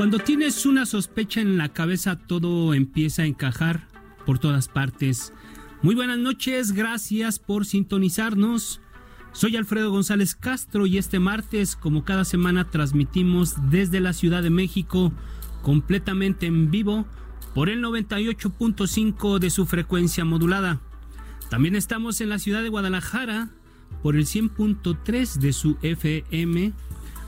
Cuando tienes una sospecha en la cabeza, todo empieza a encajar por todas partes. Muy buenas noches, gracias por sintonizarnos. Soy Alfredo González Castro y este martes, como cada semana, transmitimos desde la Ciudad de México completamente en vivo por el 98.5 de su frecuencia modulada. También estamos en la ciudad de Guadalajara por el 100.3 de su FM,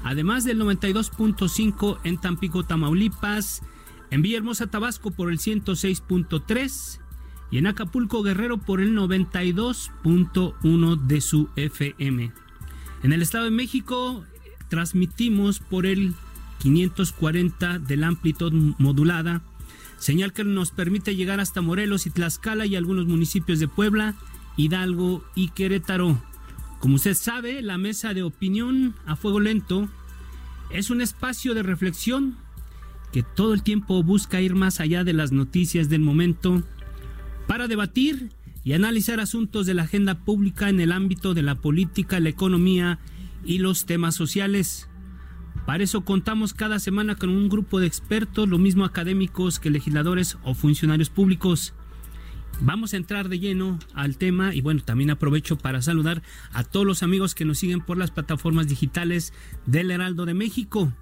además del 92.5 en Tampico, Tamaulipas, en Villahermosa, Tabasco por el 106.3 y en Acapulco, Guerrero por el 92.1 de su FM. En el Estado de México transmitimos por el 540 de la amplitud modulada, señal que nos permite llegar hasta Morelos y Tlaxcala y algunos municipios de Puebla, Hidalgo y Querétaro. Como usted sabe, la mesa de opinión a fuego lento es un espacio de reflexión que todo el tiempo busca ir más allá de las noticias del momento para debatir y analizar asuntos de la agenda pública en el ámbito de la política, la economía y los temas sociales. Para eso contamos cada semana con un grupo de expertos, lo mismo académicos que legisladores o funcionarios públicos. Vamos a entrar de lleno al tema y bueno, también aprovecho para saludar a todos los amigos que nos siguen por las plataformas digitales del Heraldo de México.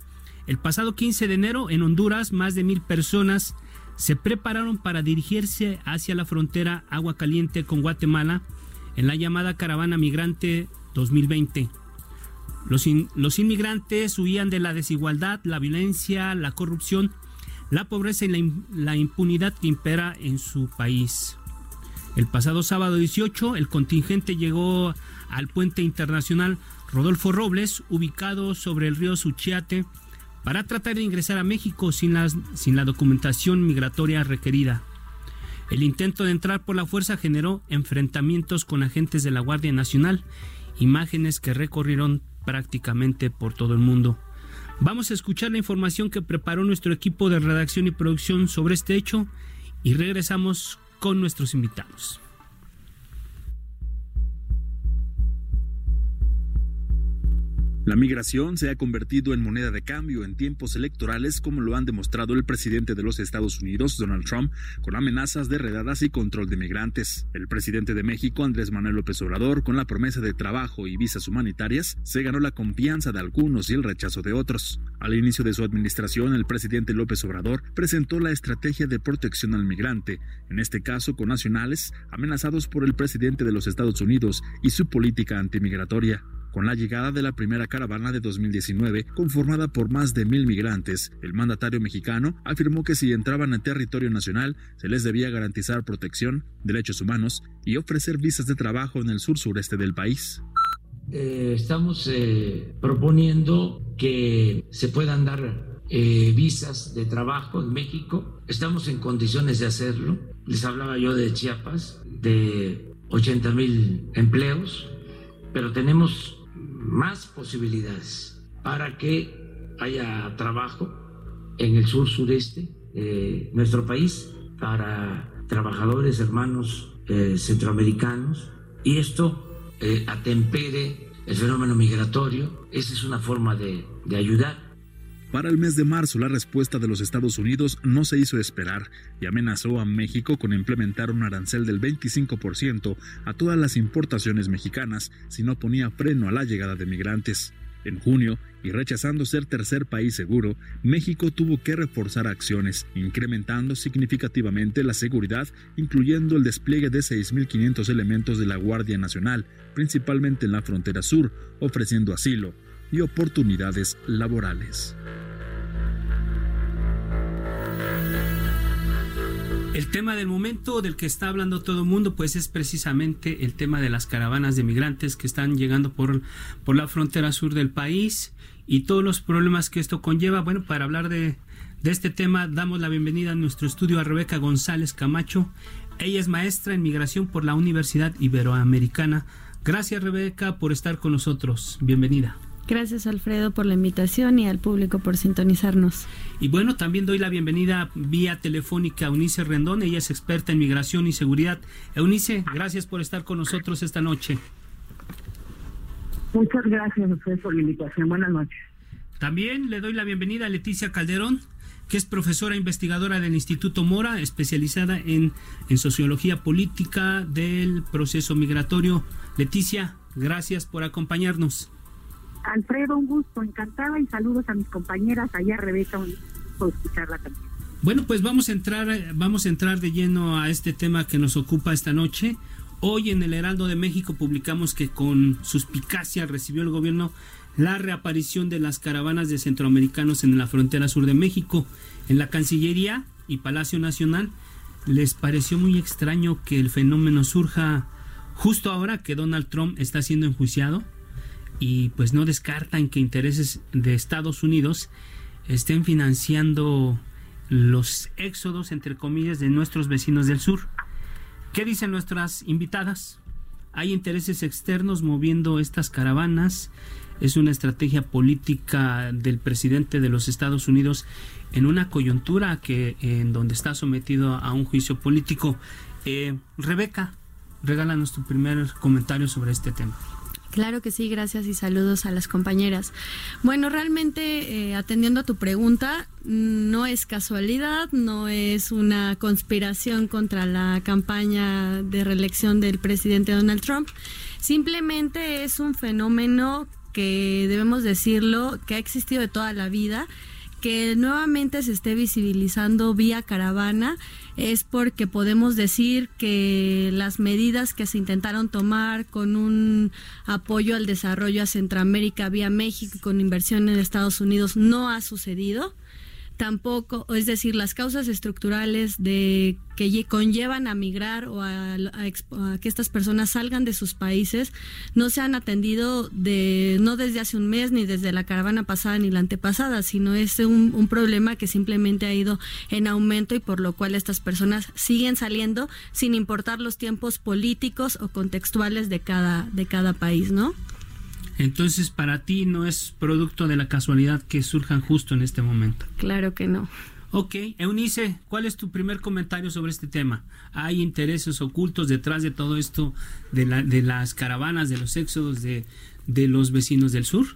El pasado 15 de enero en Honduras más de mil personas se prepararon para dirigirse hacia la frontera Agua Caliente con Guatemala en la llamada Caravana Migrante 2020. Los, los, inmigrantes huían de la desigualdad, la violencia, la corrupción, la pobreza y la, la impunidad que impera en su país. El pasado sábado 18, el contingente llegó al puente internacional Rodolfo Robles, ubicado sobre el río Suchiate, para tratar de ingresar a México sin, las, sin la documentación migratoria requerida. El intento de entrar por la fuerza generó enfrentamientos con agentes de la Guardia Nacional, imágenes que recorrieron prácticamente por todo el mundo. Vamos a escuchar la información que preparó nuestro equipo de redacción y producción sobre este hecho y regresamos con nuestros invitados. La migración se ha convertido en moneda de cambio en tiempos electorales, como lo han demostrado el presidente de los Estados Unidos, Donald Trump, con amenazas de redadas y control de migrantes. El presidente de México, Andrés Manuel López Obrador, con la promesa de trabajo y visas humanitarias, se ganó la confianza de algunos y el rechazo de otros. Al inicio de su administración, el presidente López Obrador presentó la estrategia de protección al migrante, en este caso con nacionales amenazados por el presidente de los Estados Unidos y su política antimigratoria. Con la llegada de la primera caravana de 2019, conformada por más de mil migrantes, el mandatario mexicano afirmó que si entraban en territorio nacional, se les debía garantizar protección, derechos humanos y ofrecer visas de trabajo en el sur sureste del país. Eh, estamos eh, proponiendo que se puedan dar eh, visas de trabajo en México. Estamos en condiciones de hacerlo. Les hablaba yo de Chiapas, de 80 mil empleos, pero tenemos más posibilidades para que haya trabajo en el sur sureste de nuestro país para trabajadores hermanos eh, centroamericanos y esto eh, atempere el fenómeno migratorio. Esa es una forma de, de ayudar. Para el mes de marzo, la respuesta de los Estados Unidos no se hizo esperar y amenazó a México con implementar un arancel del 25% a todas las importaciones mexicanas si no ponía freno a la llegada de migrantes. En junio, y rechazando ser tercer país seguro, México tuvo que reforzar acciones, incrementando significativamente la seguridad, incluyendo el despliegue de 6.500 elementos de la Guardia Nacional, principalmente en la frontera sur, ofreciendo asilo y oportunidades laborales. El tema del momento del que está hablando todo el mundo, pues es precisamente el tema de las caravanas de migrantes que están llegando por, por la frontera sur del país y todos los problemas que esto conlleva. Bueno, para hablar de, de este tema, damos la bienvenida a nuestro estudio a Rebeca González Camacho. Ella es maestra en migración por la Universidad Iberoamericana. Gracias, Rebeca, por estar con nosotros. Bienvenida. Gracias Alfredo por la invitación y al público por sintonizarnos. Y bueno, también doy la bienvenida vía telefónica a Eunice Rendón, ella es experta en migración y seguridad. Eunice, gracias por estar con nosotros esta noche. Muchas gracias a ustedes por la invitación. Buenas noches. También le doy la bienvenida a Leticia Calderón, que es profesora investigadora del Instituto Mora, especializada en, en sociología política del proceso migratorio. Leticia, gracias por acompañarnos. Alfredo, un gusto, encantada y saludos a mis compañeras allá, Rebeca, por escucharla también. Bueno, pues vamos a entrar, vamos a entrar de lleno a este tema que nos ocupa esta noche. Hoy en el Heraldo de México publicamos que con suspicacia recibió el gobierno la reaparición de las caravanas de centroamericanos en la frontera sur de México. En la Cancillería y Palacio Nacional les pareció muy extraño que el fenómeno surja justo ahora que Donald Trump está siendo enjuiciado y pues no descartan que intereses de Estados Unidos estén financiando los éxodos, entre comillas, de nuestros vecinos del sur. ¿Qué dicen nuestras invitadas? Hay intereses externos moviendo estas caravanas. Es una estrategia política del presidente de los Estados Unidos en una coyuntura que en donde está sometido a un juicio político. Eh, Rebeca, regálanos tu primer comentario sobre este tema. Claro que sí, gracias y saludos a las compañeras. Bueno, realmente eh, atendiendo a tu pregunta, no es casualidad, no es una conspiración contra la campaña de reelección del presidente Donald Trump, simplemente es un fenómeno que debemos decirlo, que ha existido de toda la vida que nuevamente se esté visibilizando vía caravana es porque podemos decir que las medidas que se intentaron tomar con un apoyo al desarrollo a Centroamérica vía México con inversión en Estados Unidos no ha sucedido tampoco, es decir, las causas estructurales de que conllevan a migrar o a, que estas personas salgan de sus países no se han atendido de no desde hace un mes ni desde la caravana pasada ni la antepasada, sino es un, un problema que simplemente ha ido en aumento y por lo cual estas personas siguen saliendo sin importar los tiempos políticos o contextuales de cada de cada país, ¿no? Entonces, para ti no es producto de la casualidad que surjan justo en este momento. Claro que no. Ok, Eunice, ¿cuál es tu primer comentario sobre este tema? ¿Hay intereses ocultos detrás de todo esto, de, la, de las caravanas, de los éxodos de, de los vecinos del sur?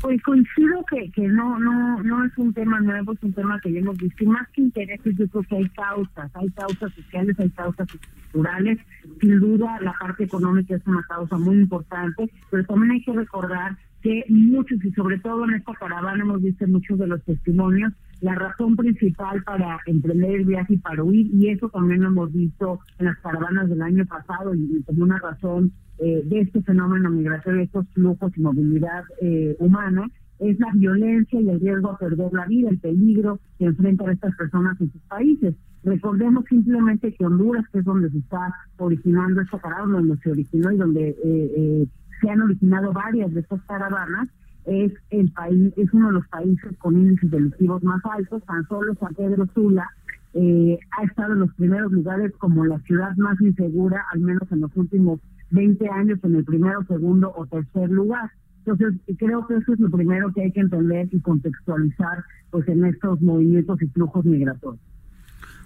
Pues coincido que, que no, no, no es un tema nuevo, es un tema que ya hemos visto. Y más que intereses, yo creo que hay causas, hay causas sociales, hay causas estructurales. Sin duda, la parte económica es una causa muy importante, pero también hay que recordar que muchos, y sobre todo en esta caravana hemos visto muchos de los testimonios, la razón principal para emprender el viaje y para huir, y eso también lo hemos visto en las caravanas del año pasado, y como una razón eh, de este fenómeno migratorio, de estos flujos y movilidad eh, humana, es la violencia y el riesgo a perder la vida, el peligro que enfrentan estas personas en sus países. Recordemos simplemente que Honduras, que es donde se está originando esta caravana, donde se originó y donde eh, eh, se han originado varias de estas caravanas, es el país, es uno de los países con índices delictivos más altos, tan solo San Pedro Sula eh, ha estado en los primeros lugares como la ciudad más insegura, al menos en los últimos 20 años en el primero, segundo o tercer lugar. Entonces, creo que eso es lo primero que hay que entender y contextualizar pues en estos movimientos y flujos migratorios.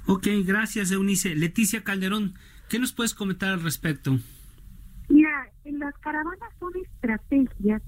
Ok, gracias Eunice. Leticia Calderón, ¿qué nos puedes comentar al respecto? Las caravanas son estrategias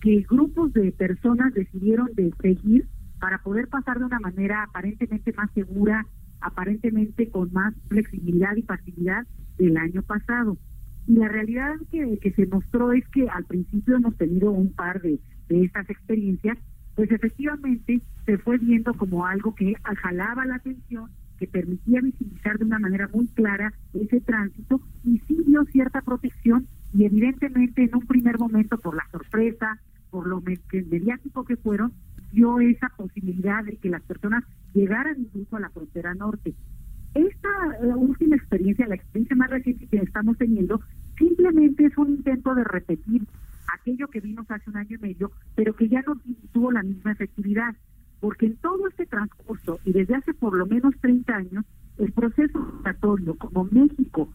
que grupos de personas decidieron de seguir para poder pasar de una manera aparentemente más segura, aparentemente con más flexibilidad y facilidad del año pasado. Y la realidad que, que se mostró es que al principio hemos tenido un par de, de estas experiencias, pues efectivamente se fue viendo como algo que jalaba la atención, que permitía visibilizar de una manera muy clara ese tránsito y sí dio cierta protección y evidentemente en un primer momento por la sorpresa, por lo mediático que fueron, dio esa posibilidad de que las personas llegaran incluso a la frontera norte. Esta última experiencia, la experiencia más reciente que estamos teniendo, simplemente es un intento de repetir aquello que vimos hace un año y medio, pero que ya no tuvo la misma efectividad, porque en todo este transcurso y desde hace por lo menos 30 años, el proceso migratorio como México,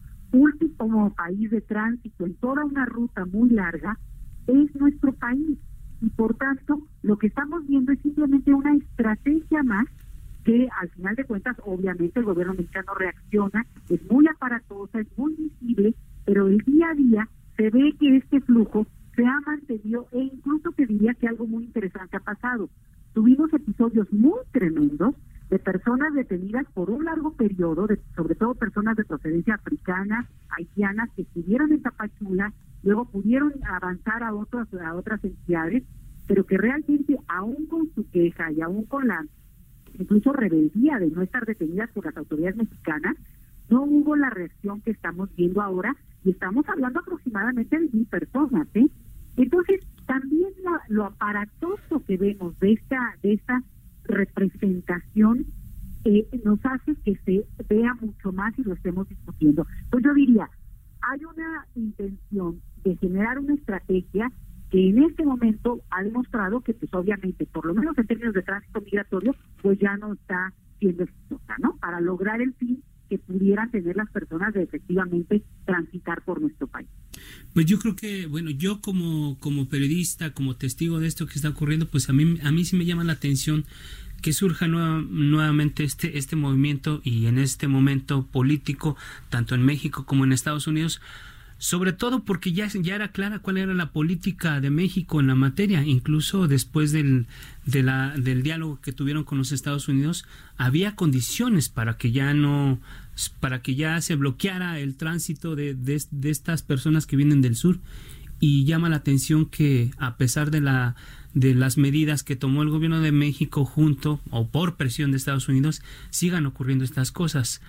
de tránsito en toda una ruta muy larga, es nuestro país y por tanto lo que estamos viendo es simplemente una estrategia más que al final de cuentas obviamente el gobierno mexicano reacciona, es muy aparatosa, es muy visible, pero el día a día se ve que este flujo se ha mantenido e incluso te diría que algo muy interesante ha pasado. Tuvimos episodios muy tremendos de personas detenidas por un largo periodo, de, sobre todo personas de procedencia africana, haitianas, que estuvieron en Tapachula, luego pudieron avanzar a, otras a otras entidades, pero que realmente, aún con su queja y aún con la incluso rebeldía de no estar detenidas por las autoridades mexicanas, no hubo la reacción que estamos viendo ahora y estamos hablando aproximadamente de mil personas. ¿eh? Entonces, también lo, aparatoso que vemos de esta, de esta representación eh, nos hace que se vea mucho más y lo estemos discutiendo. Pues yo diría, hay una intención de generar una estrategia que en este momento ha demostrado que pues obviamente, por lo menos en términos de tránsito migratorio, pues ya no está siendo exitosa, ¿no? Para lograr el fin que pudieran tener las personas de efectivamente transitar por nuestro. Pues yo creo que, bueno, yo como, como periodista, como testigo de esto que está ocurriendo, pues a mí, a mí sí me llama la atención que surja nuevamente este, este movimiento y en este momento político, tanto en México como en Estados Unidos, sobre todo porque ya, ya era clara cuál era la política de México en la materia, incluso después del, de la, del diálogo que tuvieron con los Estados Unidos, había condiciones para que ya no, para que ya se bloqueara el tránsito de, de, estas personas que vienen del sur y llama la atención que a pesar de la de las medidas que tomó el gobierno de México junto o por presión de Estados Unidos sigan ocurriendo estas cosas.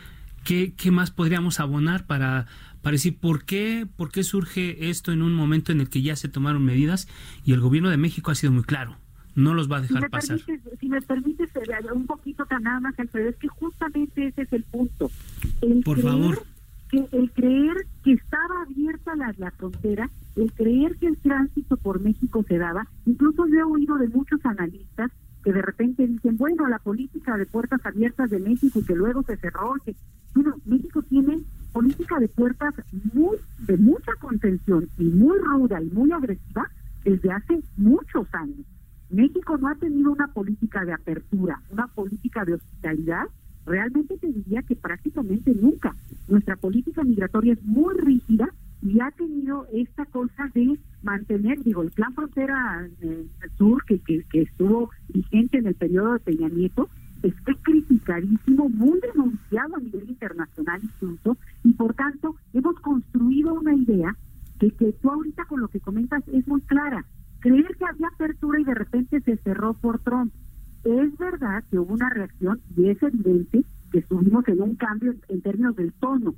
¿Qué, qué más podríamos abonar para para decir por qué, por qué surge esto en un momento en el que ya se tomaron medidas y el gobierno de México ha sido muy claro. No los va a dejar pasar. si me permites eh, un poquito tan nada más, Alfredo, es que justamente ese es el punto. por favor. Que el creer que estaba abierta la, la frontera, el creer que el tránsito por México se daba, incluso yo he oído de muchos analistas que de repente dicen, bueno, la política de puertas abiertas de México y que luego se cerró, que bueno, México tiene política de puertas muy de mucha contención y muy ruda y muy agresiva desde hace muchos años. México no ha tenido una política de apertura, una política de hospitalidad, realmente te diría que prácticamente nunca. Nuestra política migratoria es muy rígida y ha tenido esta cosa de mantener, digo, el plan frontera eh, sur que, que, estuvo vigente en el periodo de Peña Nieto, esté criticadísimo, muy denunciado a nivel internacional incluso, y por tanto hemos construido una idea que, que tú ahorita con lo que comentas es muy clara. Creer que había apertura y de repente se cerró por Trump. Es verdad que hubo una reacción y es evidente que estuvimos en un cambio en términos del tono,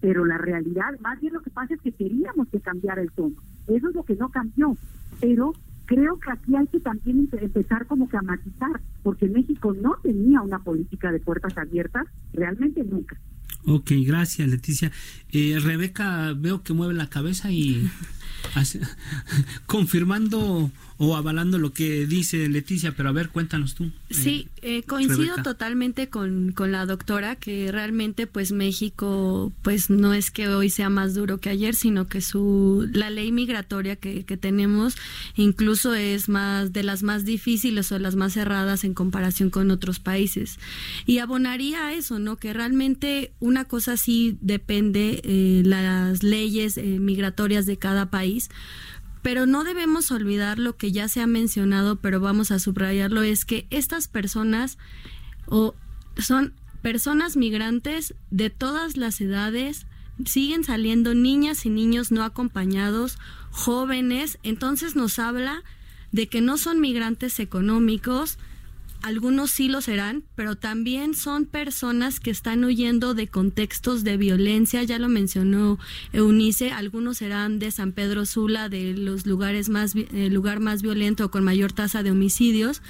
pero la realidad, más bien lo que pasa es que queríamos que cambiara el tono. Eso es lo que no cambió, pero creo que aquí hay que también empezar como que a matizar, porque México no tenía una política de puertas abiertas, realmente nunca. Ok, gracias Leticia. Eh, Rebeca, veo que mueve la cabeza y confirmando o avalando lo que dice Leticia, pero a ver, cuéntanos tú. Sí, eh, eh, coincido totalmente con, con, la doctora que realmente pues México pues no es que hoy sea más duro que ayer, sino que su la ley migratoria que, que tenemos incluso es más de las más difíciles o las más cerradas en comparación con otros países. Y abonaría a eso, ¿no? Que realmente una cosa sí depende eh, las leyes migratorias de cada país Pero no debemos olvidar lo que ya se ha mencionado, pero vamos a subrayarlo, es que estas personas o son personas migrantes de todas las edades, siguen saliendo niñas y niños no acompañados, jóvenes, entonces nos habla de que no son migrantes económicos, algunos sí lo serán, pero también son personas que están huyendo de contextos de violencia, ya lo mencionó Eunice, algunos serán de San Pedro Sula, de los lugares más, lugar más violento con mayor tasa de homicidios,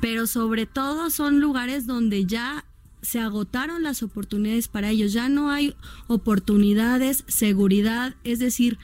pero sobre todo son lugares donde ya se agotaron las oportunidades para ellos, ya no hay oportunidades, seguridad, es decir,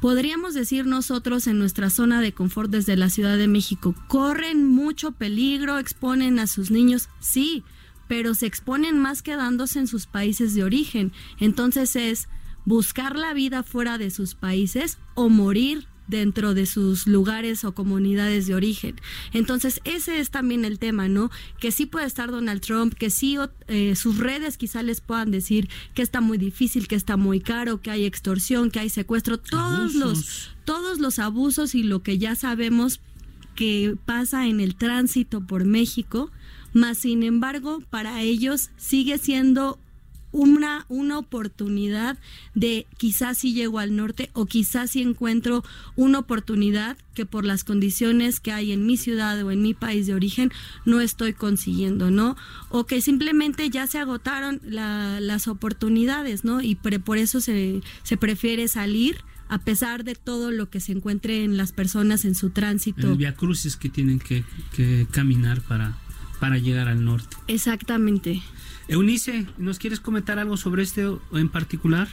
podríamos decir nosotros en nuestra zona de confort desde la Ciudad de México, corren mucho peligro, exponen a sus niños, sí, pero se exponen más quedándose en sus países de origen. Entonces es buscar la vida fuera de sus países o morir dentro de sus lugares o comunidades de origen. Entonces, ese es también el tema, ¿no? Que sí puede estar Donald Trump, que sí eh, sus redes quizá les puedan decir que está muy difícil, que está muy caro, que hay extorsión, que hay secuestro, todos los todos los abusos y lo que ya sabemos que pasa en el tránsito por México, más sin embargo, para ellos sigue siendo una, una oportunidad de quizás si llego al norte o quizás si encuentro una oportunidad que por las condiciones que hay en mi ciudad o en mi país de origen no estoy consiguiendo, ¿no? O que simplemente ya se agotaron las oportunidades, ¿no? Y por eso se, se prefiere salir a pesar de todo lo que se encuentre en las personas en su tránsito. El via que tienen que, caminar para, para llegar al norte. Exactamente. Eunice, ¿nos quieres comentar algo sobre este en particular?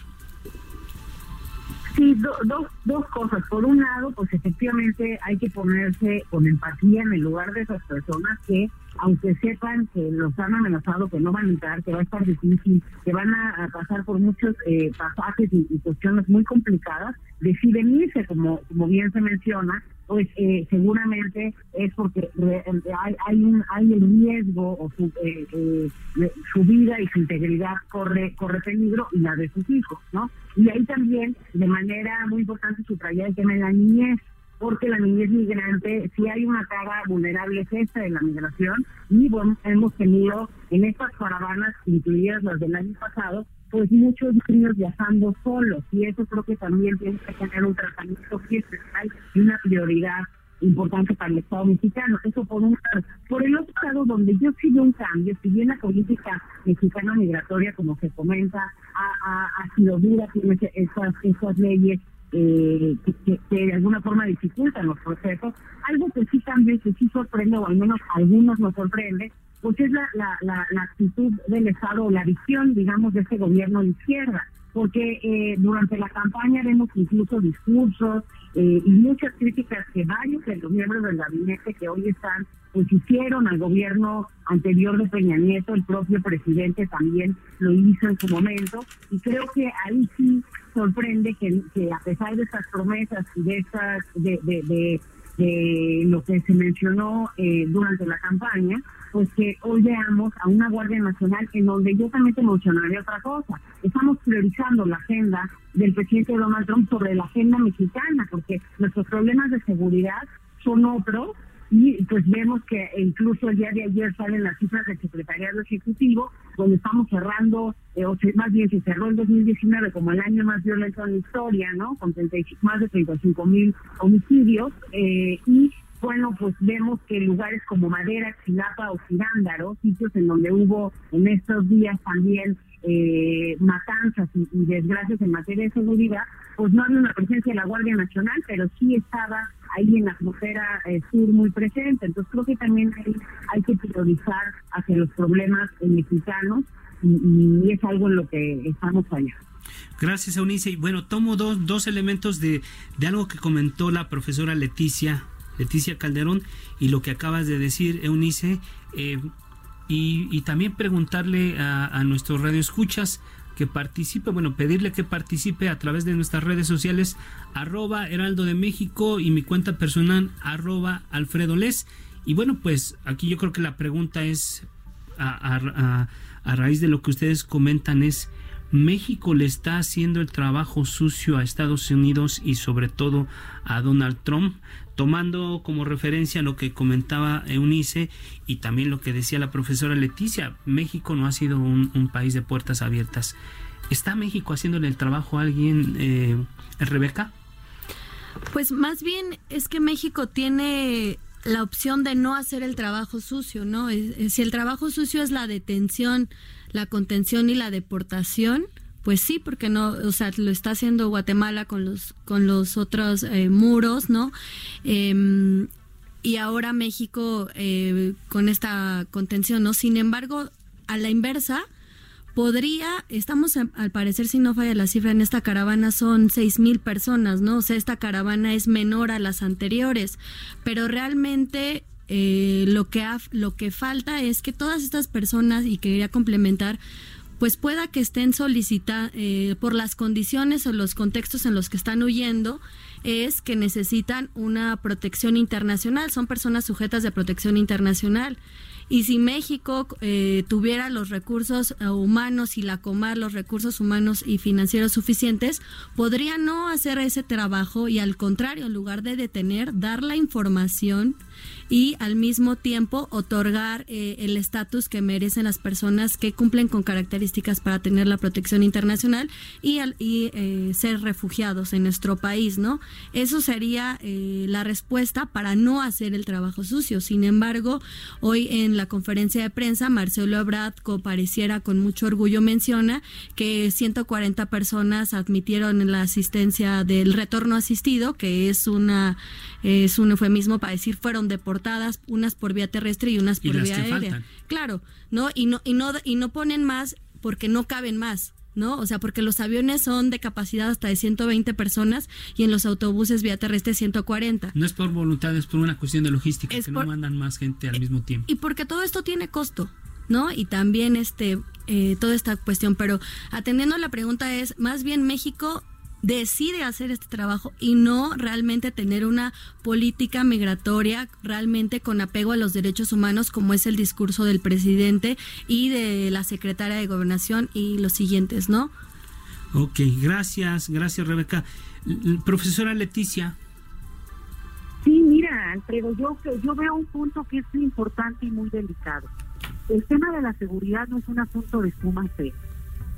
Sí, dos, dos cosas. Por un lado, pues efectivamente hay que ponerse con empatía en el lugar de esas personas que, aunque sepan que los han amenazado, que no van a entrar, que va a estar difícil, que van a, pasar por muchos eh, pasajes y, cuestiones muy complicadas, deciden irse, como, como bien se menciona, pues eh, seguramente es porque hay, hay, un, hay el riesgo o su, eh, eh, su vida y su integridad corre corre peligro y la de sus hijos, ¿no? Y ahí también, de manera muy importante, subrayar el tema de la niñez, porque la niñez migrante, si hay una cara vulnerable es esta de la migración, y bueno, hemos tenido en estas caravanas, incluidas las del año pasado, pues muchos niños viajando solos y eso creo que también tiene que tener un tratamiento especial y una prioridad importante para el Estado mexicano. Eso por un lado. Por el otro lado, donde yo sí un cambio, si bien la política mexicana migratoria, como se comenta, ha, sido dura, tiene esas, esas leyes eh, que, que, de alguna forma dificultan los procesos, algo que sí cambia, que sí sorprende, o al menos a algunos nos sorprende, pues es la, la, la, actitud del Estado o la visión, digamos, de este gobierno de izquierda. Porque eh, durante la campaña vemos incluso discursos eh, y muchas críticas que varios de los miembros del gabinete que hoy están, pues hicieron al gobierno anterior de Peña Nieto, el propio presidente también lo hizo en su momento. Y creo que ahí sí sorprende que, que a pesar de estas promesas y de estas, de, de, de, lo que se mencionó eh, durante la campaña, pues que hoy veamos a una Guardia Nacional en donde yo también te mencionaría otra cosa. Estamos priorizando la agenda del presidente Donald Trump sobre la agenda mexicana, porque nuestros problemas de seguridad son otros y pues vemos que incluso el día de ayer salen las cifras del Secretariado Ejecutivo, donde estamos cerrando, eh, o más bien se cerró el 2019 como el año más violento en la historia, ¿no? Con más de 35 mil homicidios, eh, y bueno, pues vemos que lugares como Madera, Chilapa o Cirándaro, sitios en donde hubo en estos días también eh, matanzas y, desgracias en materia de seguridad, pues no había una presencia de la Guardia Nacional, pero sí estaba ahí en la frontera eh, sur muy presente. Entonces creo que también hay, hay que priorizar hacia los problemas mexicanos y, es algo en lo que estamos allá. Gracias, Eunice. Y bueno, tomo dos, dos elementos de, de algo que comentó la profesora Leticia Leticia Calderón, y lo que acabas de decir, Eunice, eh, y, también preguntarle a, a nuestros radioescuchas que participe, bueno, pedirle que participe a través de nuestras redes sociales, arroba Heraldo de México y mi cuenta personal, arroba Alfredo Les. Y bueno, pues aquí yo creo que la pregunta es, a, a raíz de lo que ustedes comentan, es México le está haciendo el trabajo sucio a Estados Unidos y sobre todo a Donald Trump, tomando como referencia lo que comentaba Eunice y también lo que decía la profesora Leticia, México no ha sido un, país de puertas abiertas. ¿Está México haciéndole el trabajo a alguien, eh, Rebeca? Pues más bien es que México tiene la opción de no hacer el trabajo sucio, ¿no? Si el trabajo sucio es la detención, la contención y la deportación, pues sí, porque no, o sea, lo está haciendo Guatemala con los con los otros eh, muros, ¿no? Em, y ahora México eh, con esta contención, ¿no? Sin embargo, a la inversa, podría, estamos al parecer, si no falla la cifra, en esta caravana son seis mil personas, ¿no? O sea, esta caravana es menor a las anteriores, pero realmente eh, lo, que lo que falta es que todas estas personas, y quería complementar, pues pueda que estén solicitando, eh, por las condiciones o los contextos en los que están huyendo, es que necesitan una protección internacional, son personas sujetas de protección internacional. Y si México eh, tuviera los recursos eh, humanos y la Comar los recursos humanos y financieros suficientes, podría no hacer ese trabajo y al contrario, en lugar de detener, dar la información y al mismo tiempo otorgar eh, el estatus que merecen las personas que cumplen con características para tener la protección internacional y, y eh, ser refugiados en nuestro país, ¿no? Eso sería eh, la respuesta para no hacer el trabajo sucio. Sin embargo, hoy en la conferencia de prensa, Marcelo Ebrard compareciera con mucho orgullo menciona que 140 personas admitieron la asistencia del retorno asistido, que es una es un eufemismo para decir fueron deportadas unas por vía terrestre y unas por vía aérea. Claro, ¿no? Y no y no y no ponen más porque no caben más. ¿no? O sea, porque los aviones son de capacidad hasta de 120 personas y en los autobuses vía terrestre 140. No es por voluntad, es por una cuestión de logística, que no mandan más gente al eh, mismo tiempo. Y porque todo esto tiene costo, ¿no? Y también este eh, toda esta cuestión, pero atendiendo a la pregunta es, más bien México decide hacer este trabajo y no realmente tener una política migratoria realmente con apego a los derechos humanos como es el discurso del presidente y de la secretaria de gobernación y los siguientes, ¿no? Ok, gracias, gracias Rebeca. Profesora Leticia. Sí, mira, Alfredo, yo, yo veo un punto que es muy importante y muy delicado. El tema de la seguridad no es un asunto de suma fe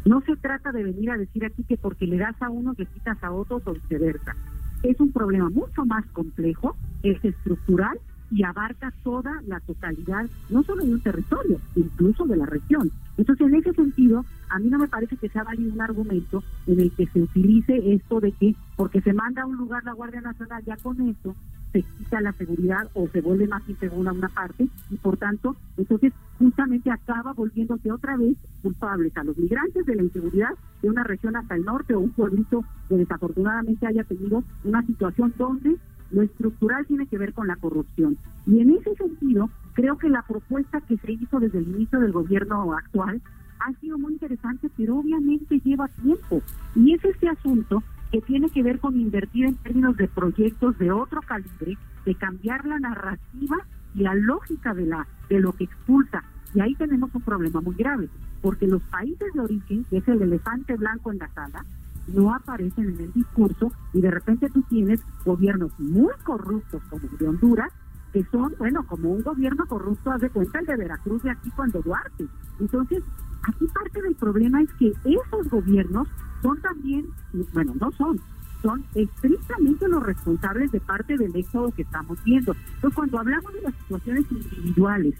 no se trata de venir a decir aquí que porque le das a unos le quitas a otros o viceversa. Es un problema mucho más complejo, es estructural y abarca toda la totalidad, no solo de un territorio, incluso de la región. Entonces, en ese sentido, a mí no me parece que sea válido un argumento en el que se utilice esto de que porque se manda a un lugar la Guardia Nacional, ya con eso se quita la seguridad o se vuelve más insegura una parte y por tanto, entonces justamente acaba volviéndose otra vez culpables a los migrantes de la inseguridad de una región hasta el norte o un pueblito que desafortunadamente haya tenido una situación donde lo estructural tiene que ver con la corrupción. Y en ese sentido, creo que la propuesta que se hizo desde el inicio del gobierno actual ha sido muy interesante, pero obviamente lleva tiempo. Y es este asunto que tiene que ver con invertir en términos de proyectos de otro calibre, de cambiar la narrativa y la lógica de la de lo que expulsa. Y ahí tenemos un problema muy grave, porque los países de origen, que es el elefante blanco en la sala, no aparecen en el discurso y de repente tú tienes gobiernos muy corruptos como el de Honduras, que son, bueno, como un gobierno corrupto, haz de cuenta el de Veracruz de aquí cuando Duarte. Entonces, aquí parte del problema es que esos gobiernos son también, bueno, no son, son estrictamente los responsables de parte del éxodo que estamos viendo. Entonces, cuando hablamos de las situaciones individuales,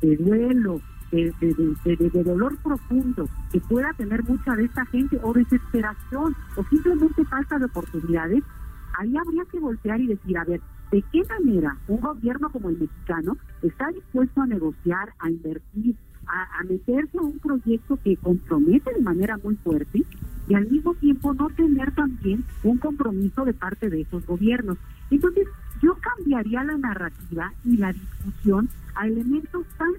de duelo, de, dolor profundo que pueda tener mucha de esta gente o desesperación o simplemente falta de oportunidades, ahí habría que voltear y decir, a ver, ¿de qué manera un gobierno como el mexicano está dispuesto a negociar, a invertir, a, a meterse a un proyecto que compromete de manera muy fuerte y al mismo tiempo no tener también un compromiso de parte de esos gobiernos? Entonces, yo cambiaría la narrativa y la discusión a elementos tan,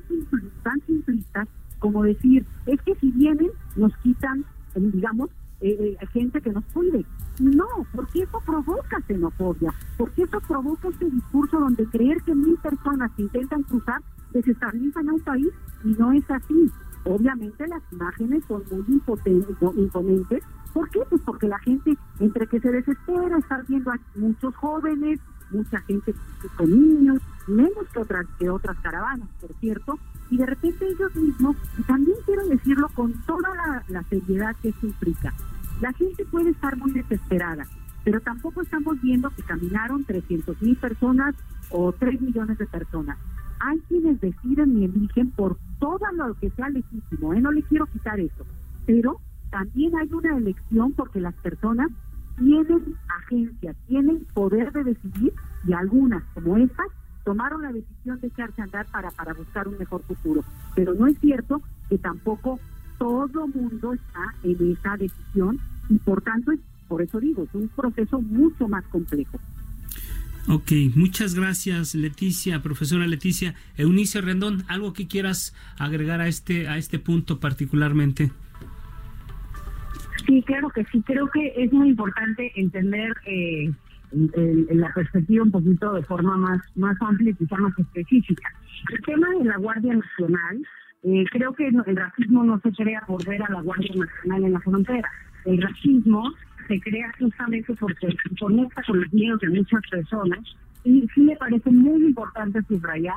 tan simplistas como decir, es que si vienen, nos quitan, digamos, eh, eh, gente que nos cuide. No, porque eso provoca xenofobia, porque eso provoca este discurso donde creer que mil personas que intentan cruzar desestabilizan a un país y no es así. Obviamente las imágenes son muy imponentes. ¿Por qué? Pues porque la gente, entre que se desespera, está viendo a muchos jóvenes, mucha gente con niños, menos que otras, que otras caravanas, por cierto, y de repente ellos mismos, y también quiero decirlo con toda la, la seriedad que eso implica, la gente puede estar muy desesperada, pero tampoco estamos viendo que caminaron 300 mil personas o 3 millones de personas. Hay quienes deciden y eligen por todo lo que sea legítimo, ¿eh? no le quiero quitar eso, pero también hay una elección porque las personas tienen agencia, tienen poder de decidir y algunas como estas tomaron la decisión de echarse a andar para, para buscar un mejor futuro. Pero no es cierto que tampoco todo mundo está en esa decisión y por tanto, es, por eso digo, es un proceso mucho más complejo. Ok, muchas gracias Leticia, profesora Leticia. Eunice Rendón, ¿algo que quieras agregar a este, a este punto particularmente? Sí, claro que sí. Creo que es muy importante entender eh, en, la perspectiva un poquito de forma más, más amplia y quizá más específica. El tema de la Guardia Nacional, eh, creo que el racismo no se crea por ver a la Guardia Nacional en la frontera. El racismo se crea justamente porque conecta con los miedos de muchas personas y sí me parece muy importante subrayar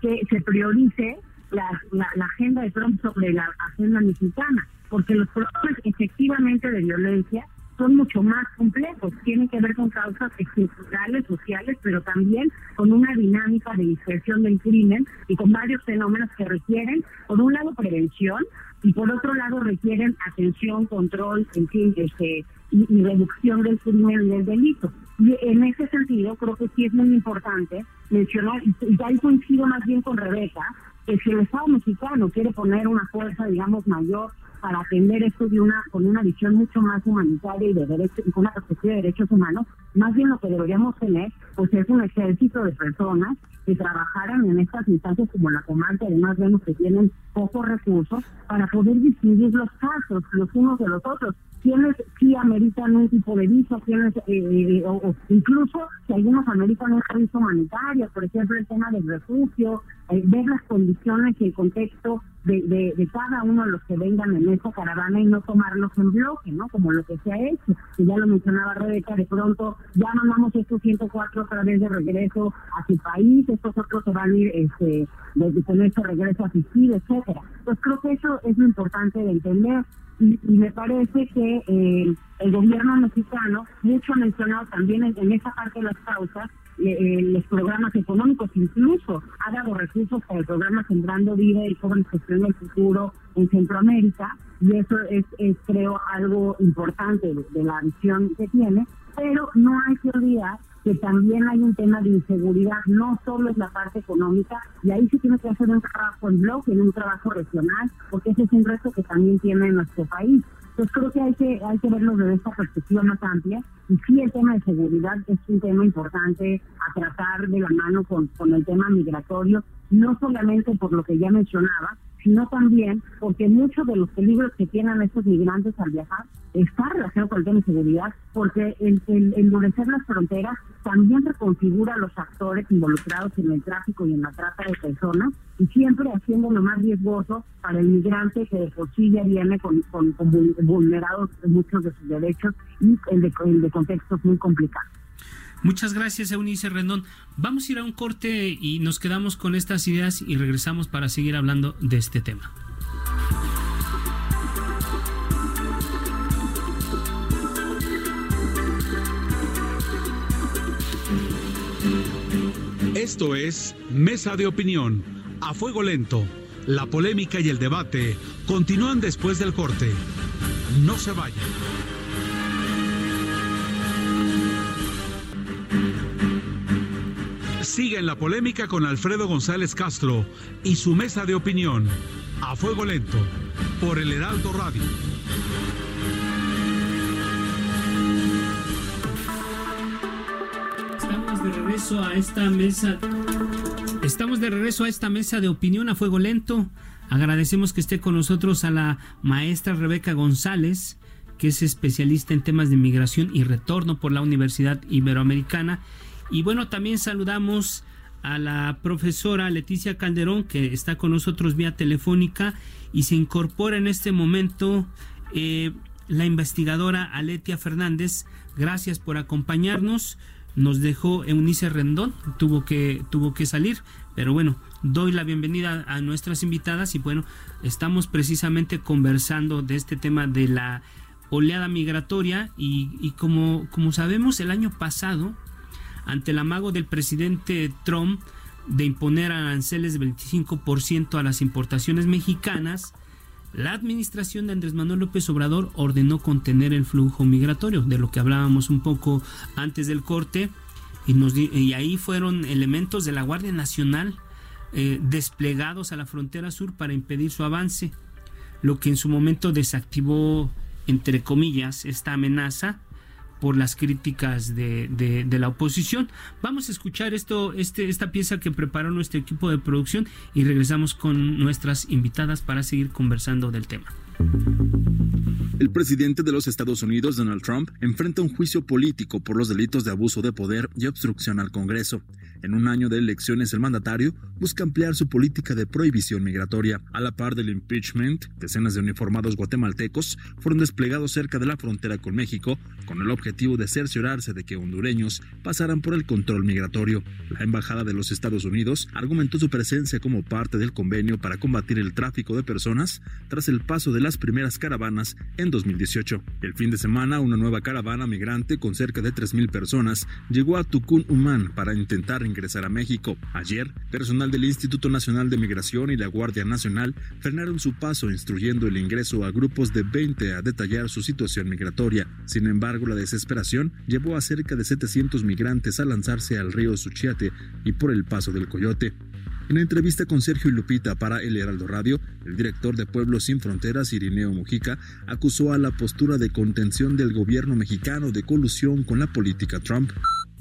que se priorice la, la, agenda de Trump sobre la agenda mexicana, porque los problemas efectivamente de violencia son mucho más complejos, tienen que ver con causas estructurales, sociales, pero también con una dinámica de dispersión del crimen y con varios fenómenos que requieren, por un lado, prevención y por otro lado requieren atención, control, en fin, este, y, reducción del crimen y del delito. Y en ese sentido creo que sí es muy importante mencionar, y, y ahí coincido más bien con Rebeca, que si el Estado mexicano quiere poner una fuerza, digamos, mayor para atender esto de una con una visión mucho más humanitaria y de derechos y con una perspectiva de derechos humanos, más bien lo que deberíamos tener pues es un ejército de personas que trabajaran en estas instancias como la comarca, además vemos que tienen pocos recursos para poder distinguir los casos los unos de los otros quienes sí ameritan un tipo de visa, quienes, eh, eh, o, incluso si algunos ameritan un servicio humanitario, por ejemplo el tema del refugio, eh, ver las condiciones y el contexto de, de, cada uno de los que vengan en esa caravana y no tomarlos en bloque, ¿no? Como lo que se ha hecho. Y ya lo mencionaba Rebeca, de pronto ya mandamos estos 104 otra vez de regreso a su país, estos otros se van a ir este, de, con este regreso asistido, etcétera. Pues creo que eso es lo importante de entender y, me parece que eh, el gobierno mexicano, mucho mencionado también en, esa parte de las causas, eh, eh, los programas económicos, incluso ha dado recursos para el programa Sembrando Vida y Jóvenes Gestión del Futuro en Centroamérica, y eso es, creo, algo importante de la visión que tiene, pero no hay que olvidar que también hay un tema de inseguridad, no solo es la parte económica, y ahí sí tiene que hacer un trabajo en bloque, un trabajo regional, porque ese es un reto que también tiene nuestro país. Entonces creo que hay que hay que verlo desde esta perspectiva más amplia. Y sí el tema de seguridad es un tema importante a tratar de la mano con, con el tema migratorio, no solamente por lo que ya mencionaba, sino también porque muchos de los peligros que tienen estos migrantes al viajar está relacionado con el tema de seguridad, porque el, endurecer las fronteras también reconfigura los actores involucrados en el tráfico y en la trata de personas, y siempre haciendo lo más riesgoso para el migrante que de por sí ya viene con, con, vulnerados muchos de sus derechos y el de, el de contextos muy complicados. Muchas gracias, Eunice Rendón. Vamos a ir a un corte y nos quedamos con estas ideas y regresamos para seguir hablando de este tema. Esto es Mesa de Opinión, a fuego lento. La polémica y el debate continúan después del corte. No se vayan. Sigue en la polémica con Alfredo González Castro y su mesa de opinión. A fuego lento. Por el Heraldo Radio. Estamos de regreso a esta mesa. Estamos de regreso a esta mesa de opinión a fuego lento. Agradecemos que esté con nosotros a la maestra Rebeca González, que es especialista en temas de migración y retorno por la Universidad Iberoamericana y bueno, también saludamos a la profesora Leticia Calderón, que está con nosotros vía telefónica, y se incorpora en este momento eh, la investigadora Aletia Fernández. Gracias por acompañarnos. Nos dejó Eunice Rendón, tuvo que, tuvo que salir, pero bueno, doy la bienvenida a nuestras invitadas y bueno, estamos precisamente conversando de este tema de la oleada migratoria y, y como, como sabemos el año pasado, ante el amago del presidente Trump de imponer aranceles del 25% a las importaciones mexicanas, la administración de Andrés Manuel López Obrador ordenó contener el flujo migratorio, de lo que hablábamos un poco antes del corte, y, ahí fueron elementos de la Guardia Nacional eh, desplegados a la frontera sur para impedir su avance, lo que en su momento desactivó, entre comillas, esta amenaza por las críticas de, de, la oposición. Vamos a escuchar esto, este, esta pieza que preparó nuestro equipo de producción y regresamos con nuestras invitadas para seguir conversando del tema. El presidente de los Estados Unidos, Donald Trump, enfrenta un juicio político por los delitos de abuso de poder y obstrucción al Congreso. En un año de elecciones, el mandatario busca ampliar su política de prohibición migratoria. A la par del impeachment, decenas de uniformados guatemaltecos fueron desplegados cerca de la frontera con México con el objetivo de cerciorarse de que hondureños pasaran por el control migratorio. La Embajada de los Estados Unidos argumentó su presencia como parte del convenio para combatir el tráfico de personas tras el paso de las primeras caravanas en 2018. El fin de semana, una nueva caravana migrante con cerca de 3.000 personas llegó a Tucún Humán para intentar ingresar a México. Ayer, personal del Instituto Nacional de Migración y la Guardia Nacional frenaron su paso instruyendo el ingreso a grupos de 20 a detallar su situación migratoria. Sin embargo, la desesperación llevó a cerca de 700 migrantes a lanzarse al río Suchiate y por el paso del Coyote. En entrevista con Sergio y Lupita para El Heraldo Radio, el director de Pueblos Sin Fronteras, Irineo Mujica, acusó a la postura de contención del gobierno mexicano de colusión con la política Trump.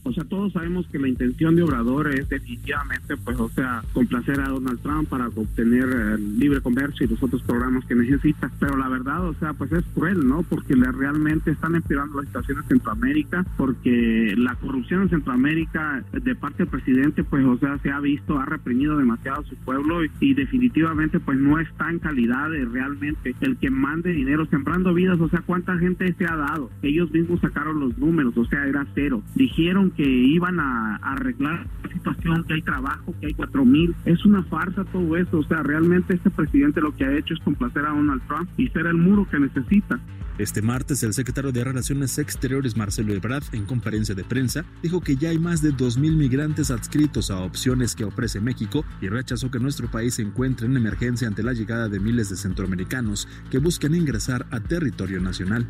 O sea, todos sabemos que la intención de Obrador es definitivamente, pues, o sea, complacer a Donald Trump para obtener eh, libre comercio y los otros programas que necesita. Pero la verdad, o sea, pues es cruel, ¿no? Porque le realmente están empeorando la situación en Centroamérica, porque la corrupción en Centroamérica de parte del presidente, pues, o sea, se ha visto, ha reprimido demasiado a su pueblo y, definitivamente, pues, no está en calidad de realmente el que mande dinero sembrando vidas. O sea, ¿cuánta gente se ha dado? Ellos mismos sacaron los números, o sea, era cero. Dijeron que iban a, arreglar la situación, que hay trabajo, que hay cuatro mil. Es una farsa todo eso. O sea, realmente este presidente lo que ha hecho es complacer a Donald Trump y ser el muro que necesita. Este martes, el secretario de Relaciones Exteriores, Marcelo Ebrard, en conferencia de prensa, dijo que ya hay más de 2.000 migrantes adscritos a opciones que ofrece México y rechazó que nuestro país se encuentre en emergencia ante la llegada de miles de centroamericanos que buscan ingresar a territorio nacional.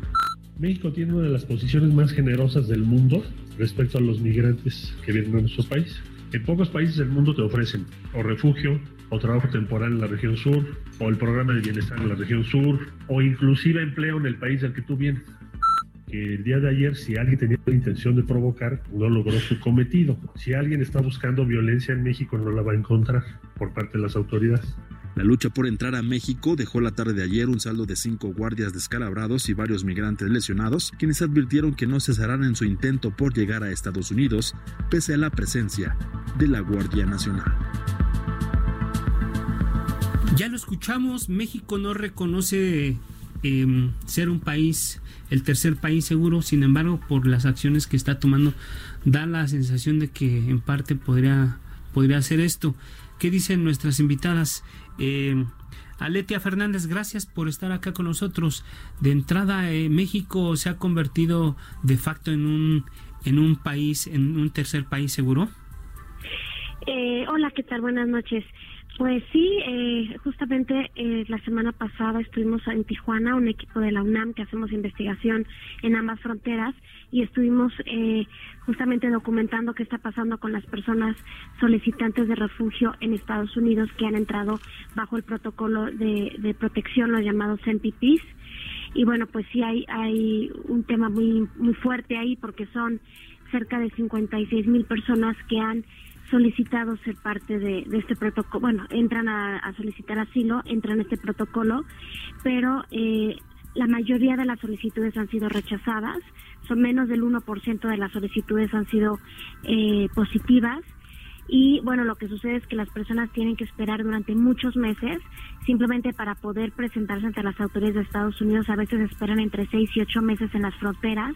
México tiene una de las posiciones más generosas del mundo respecto a los migrantes que vienen a nuestro país. En pocos países del mundo te ofrecen o refugio, o trabajo temporal en la región sur, o el programa de bienestar en la región sur, o inclusive empleo en el país al que tú vienes. Que el día de ayer, si alguien tenía la intención de provocar, no logró su cometido. Si alguien está buscando violencia en México, no la va a encontrar por parte de las autoridades. La lucha por entrar a México dejó la tarde de ayer un saldo de cinco guardias descalabrados y varios migrantes lesionados, quienes advirtieron que no cesarán en su intento por llegar a Estados Unidos, pese a la presencia de la Guardia Nacional. Ya lo escuchamos, México no reconoce em, ser un país, el tercer país seguro, sin embargo, por las acciones que está tomando, da la sensación de que en parte podría, podría hacer esto. ¿Qué dicen nuestras invitadas? Eh, Aletia Fernández, gracias por estar acá con nosotros. De entrada, eh, México se ha convertido de facto en un, en un país, en un tercer país seguro. Eh, hola, ¿qué tal? Buenas noches. Pues sí, eh, justamente eh, la semana pasada estuvimos en Tijuana, un equipo de la UNAM que hacemos investigación en ambas fronteras y estuvimos eh, justamente documentando qué está pasando con las personas solicitantes de refugio en Estados Unidos que han entrado bajo el protocolo de, protección, los llamados NPPs. Y bueno, pues sí hay, hay un tema muy, muy fuerte ahí porque son cerca de 56 mil personas que han solicitado ser parte de, este protocolo, bueno, entran a, solicitar asilo, entran a este protocolo, pero eh, la mayoría de las solicitudes han sido rechazadas, son menos del 1% de las solicitudes han sido eh, positivas y bueno, lo que sucede es que las personas tienen que esperar durante muchos meses simplemente para poder presentarse ante las autoridades de Estados Unidos. A veces esperan entre seis y ocho meses en las fronteras,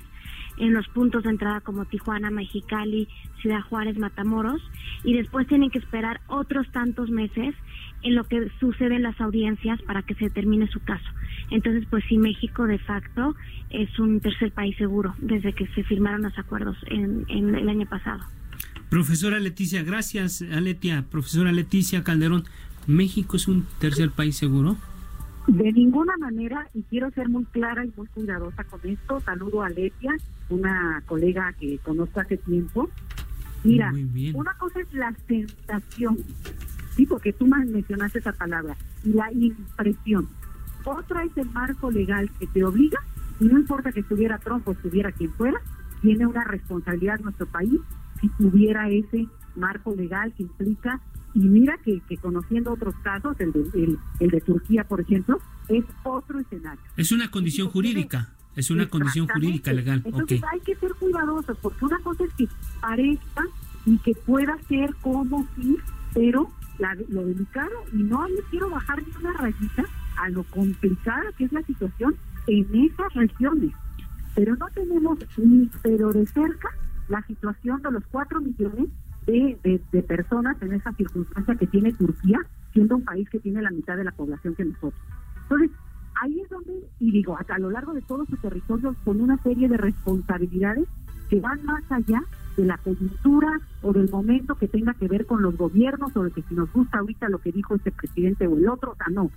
en los puntos de entrada como Tijuana, Mexicali, Ciudad Juárez, Matamoros, y después tienen que esperar otros tantos meses en lo que sucede en las audiencias para que se determine su caso. Entonces, pues sí, México de facto es un tercer país seguro desde que se firmaron los acuerdos en, en el año pasado. Profesora Leticia, gracias, Aletia. Profesora Leticia Calderón, ¿México es un tercer país seguro? De ninguna manera, y quiero ser muy clara y muy cuidadosa con esto, saludo a Aletia, una colega que conozco hace tiempo. Mira, una cosa es la sensación, sí, porque tú mencionaste esa palabra, y la impresión. Otra es el marco legal que te obliga, y no importa que estuviera Trump o estuviera quien fuera, tiene una responsabilidad nuestro país si tuviera ese marco legal que implica, y mira que, conociendo otros casos, el de, el, de Turquía, por ejemplo, es otro escenario. Es una condición jurídica. Es una condición jurídica legal. Entonces hay que ser cuidadosos, porque una cosa es que parezca y que pueda ser como sí, pero lo delicado, y no le quiero bajar ni una rayita a lo complicada que es la situación en esas regiones. Pero no tenemos ni pero de cerca la situación de los cuatro millones de, personas en esa circunstancia que tiene Turquía, siendo un país que tiene la mitad de la población que nosotros. Entonces, ahí es donde, y digo, a lo largo de todo su territorio, con una serie de responsabilidades que van más allá de la coyuntura o del momento que tenga que ver con los gobiernos o de que si nos gusta ahorita lo que dijo este presidente o el otro, o sea, no,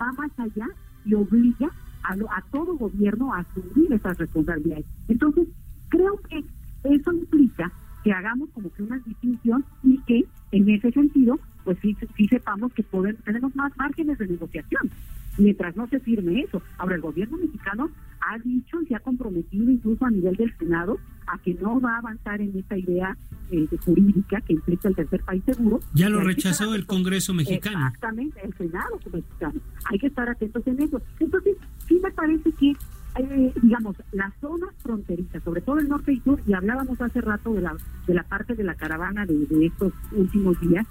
va más allá y obliga a, a todo gobierno a asumir esas responsabilidades. Entonces, creo que eso implica que hagamos como que una distinción y que en ese sentido, pues sí, sí sepamos que podemos, tenemos más márgenes de negociación mientras no se firme eso. Ahora, el gobierno mexicano ha dicho y se ha comprometido incluso a nivel del Senado a que no va a avanzar en esta idea eh, jurídica que implica el tercer país seguro. Ya lo rechazó el Congreso mexicano. Exactamente, el Senado mexicano. Hay que estar atentos en eso. Entonces, sí me parece que eh, digamos, las zonas fronterizas, sobre todo el norte y sur, y hablábamos hace rato de la, de la parte de la caravana de, estos últimos días,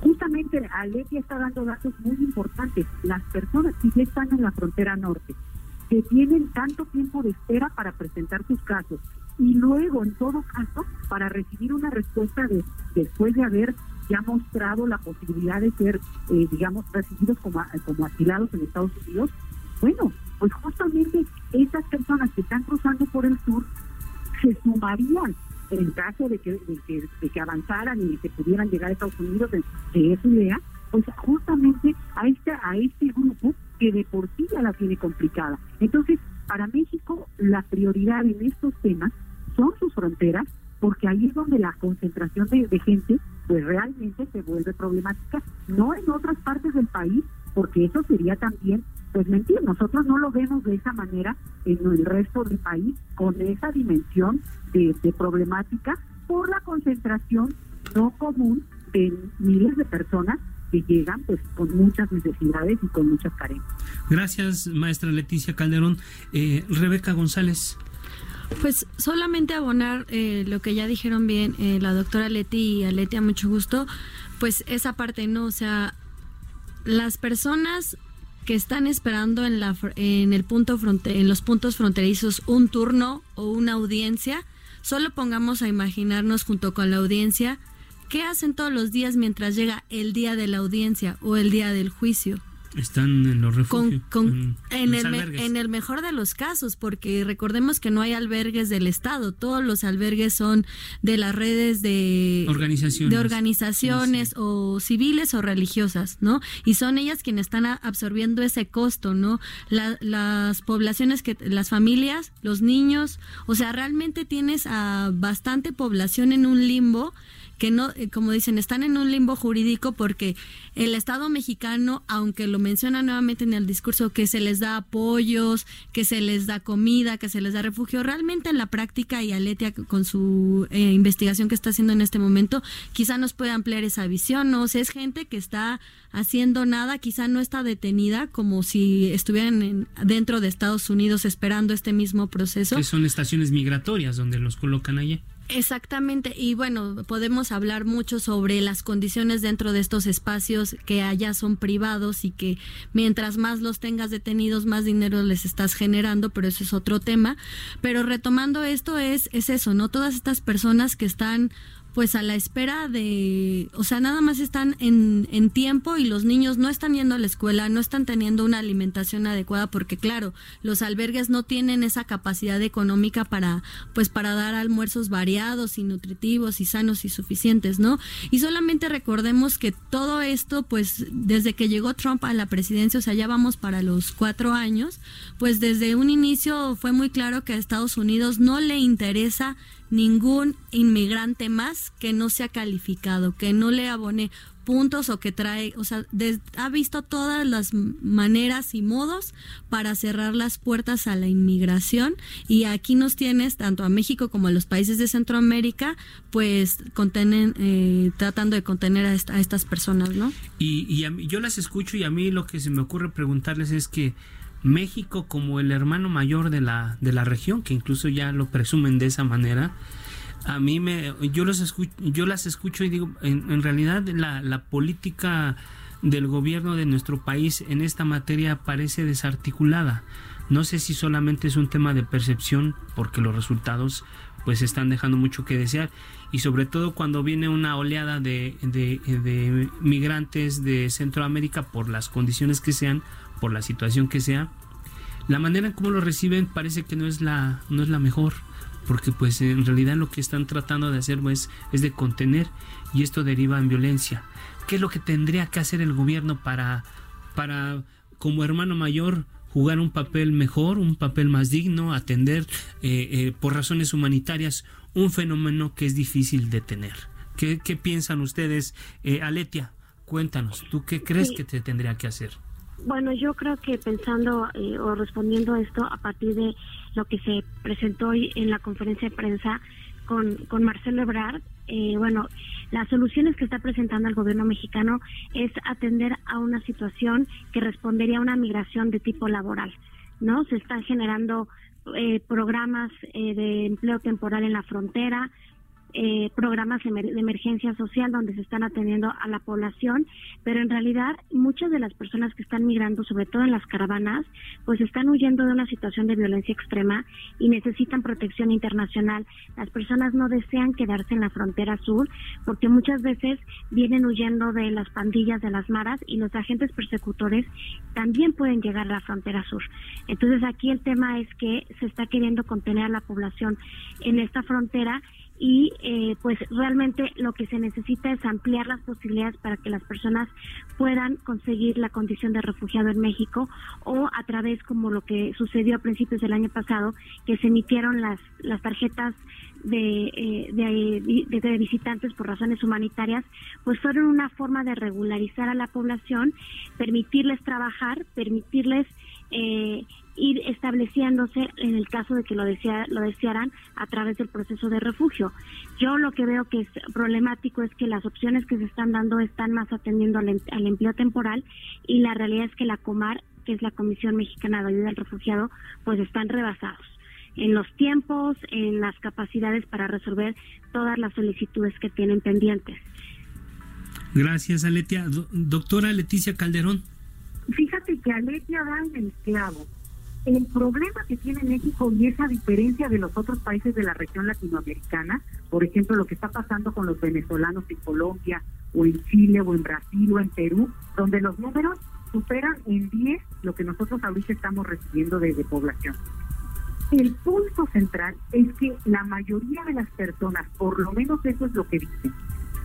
justamente Aletia está dando datos muy importantes. Las personas que ya están en la frontera norte, que tienen tanto tiempo de espera para presentar sus casos, y luego, en todo caso, para recibir una respuesta de, después de haber ya mostrado la posibilidad de ser, eh, digamos, recibidos como, como asilados en Estados Unidos, bueno, pues justamente esas personas que están cruzando por el sur se sumarían en caso de que, de que, avanzaran y que pudieran llegar a Estados Unidos de, esa idea, pues justamente a este, a este grupo que de por sí ya la tiene complicada. Entonces, para México, la prioridad en estos temas son sus fronteras, porque ahí es donde la concentración de, de gente pues realmente se vuelve problemática, no en otras partes del país, porque eso sería también pues mentir. Nosotros no lo vemos de esa manera en el resto del país, con esa dimensión de, problemática por la concentración no común de miles de personas que llegan pues con muchas necesidades y con muchas carencias. Gracias, maestra Leticia Calderón. Eh, Rebeca González. Pues solamente abonar eh, lo que ya dijeron bien eh, la doctora Leti y a Leti a mucho gusto, pues esa parte, ¿no? O sea, las personas que están esperando en, la, en, el punto fronte, en los puntos fronterizos un turno o una audiencia, solo pongamos a imaginarnos junto con la audiencia qué hacen todos los días mientras llega el día de la audiencia o el día del juicio. Están en los refugios. en, el en el mejor de los casos, porque recordemos que no hay albergues del Estado, todos los albergues son de las redes de organizaciones, de organizaciones o civiles o religiosas, ¿no? Y son ellas quienes están absorbiendo ese costo, ¿no? las poblaciones que, las familias, los niños, o sea, realmente tienes a bastante población en un limbo que no, eh, como dicen, están en un limbo jurídico porque el Estado mexicano, aunque lo menciona nuevamente en el discurso, que se les da apoyos, que se les da comida, que se les da refugio, realmente en la práctica y Aletia con su eh, investigación que está haciendo en este momento, quizá nos puede ampliar esa visión, ¿no? O sea, es gente que está haciendo nada, quizá no está detenida como si estuvieran dentro de Estados Unidos esperando este mismo proceso. Que son estaciones migratorias donde los colocan allá. Exactamente, y bueno, podemos hablar mucho sobre las condiciones dentro de estos espacios que allá son privados y que mientras más los tengas detenidos, más dinero les estás generando, pero eso es otro tema. Pero retomando esto es, es eso, ¿no? Todas estas personas que están pues a la espera de, o sea, nada más están en, en, tiempo y los niños no están yendo a la escuela, no están teniendo una alimentación adecuada porque claro, los albergues no tienen esa capacidad económica para, pues para dar almuerzos variados y nutritivos y sanos y suficientes, ¿no? Y solamente recordemos que todo esto, pues desde que llegó Trump a la presidencia, o sea, ya vamos para los cuatro años, pues desde un inicio fue muy claro que a Estados Unidos no le interesa ningún inmigrante más que no sea calificado, que no le abone puntos o que trae, o sea, ha visto todas las maneras y modos para cerrar las puertas a la inmigración y aquí nos tienes tanto a México como a los países de Centroamérica, pues contenen, eh, tratando de contener a, estas personas, ¿no? Y, y yo las escucho y a mí lo que se me ocurre preguntarles es que México como el hermano mayor de la, de la región, que incluso ya lo presumen de esa manera, a mí me, yo, los escucho, yo las escucho y digo, en, realidad la, la política del gobierno de nuestro país en esta materia parece desarticulada. No sé si solamente es un tema de percepción, porque los resultados pues están dejando mucho que desear y sobre todo cuando viene una oleada de, de, migrantes de Centroamérica por las condiciones que sean por la situación que sea, la manera en cómo lo reciben parece que no es la, no es la mejor, porque pues en realidad lo que están tratando de hacer pues, es de contener y esto deriva en violencia. ¿Qué es lo que tendría que hacer el gobierno para, para como hermano mayor, jugar un papel mejor, un papel más digno, atender eh, eh, por razones humanitarias un fenómeno que es difícil de tener? ¿Qué, qué piensan ustedes? Eh, Aletia, cuéntanos, ¿tú qué crees que te tendría que hacer? Bueno, yo creo que pensando eh, o respondiendo a esto a partir de lo que se presentó hoy en la conferencia de prensa con, con Marcelo Ebrard, eh, bueno, las soluciones que está presentando el gobierno mexicano es atender a una situación que respondería a una migración de tipo laboral, ¿no? Se están generando eh, programas de empleo temporal en la frontera, eh, programas de emergencia social donde se están atendiendo a la población, pero en realidad muchas de las personas que están migrando, sobre todo en las caravanas, pues están huyendo de una situación de violencia extrema y necesitan protección internacional. Las personas no desean quedarse en la frontera sur porque muchas veces vienen huyendo de las pandillas de las maras y los agentes persecutores también pueden llegar a la frontera sur. Entonces aquí el tema es que se está queriendo contener a la población en esta frontera y eh, pues realmente lo que se necesita es ampliar las posibilidades para que las personas puedan conseguir la condición de refugiado en México o a través como lo que sucedió a principios del año pasado que se emitieron las las tarjetas de, eh, de, de, visitantes por razones humanitarias, pues fueron una forma de regularizar a la población, permitirles trabajar, permitirles eh, ir estableciéndose en el caso de que lo, desea, lo desearan a través del proceso de refugio. Yo lo que veo que es problemático es que las opciones que se están dando están más atendiendo al, em, al empleo temporal y la realidad es que la Comar, que es la Comisión Mexicana de Ayuda al Refugiado, pues están rebasados en los tiempos, en las capacidades para resolver todas las solicitudes que tienen pendientes. Gracias, Aletia. doctora Leticia Calderón. Fíjate que Aletia va en el clavo el problema que tiene México y esa diferencia de los otros países de la región latinoamericana, por ejemplo, lo que está pasando con los venezolanos en Colombia o en Chile o en Brasil o en Perú, donde los números superan en 10 lo que nosotros ahorita estamos recibiendo de, población. El punto central es que la mayoría de las personas, por lo menos eso es lo que dicen,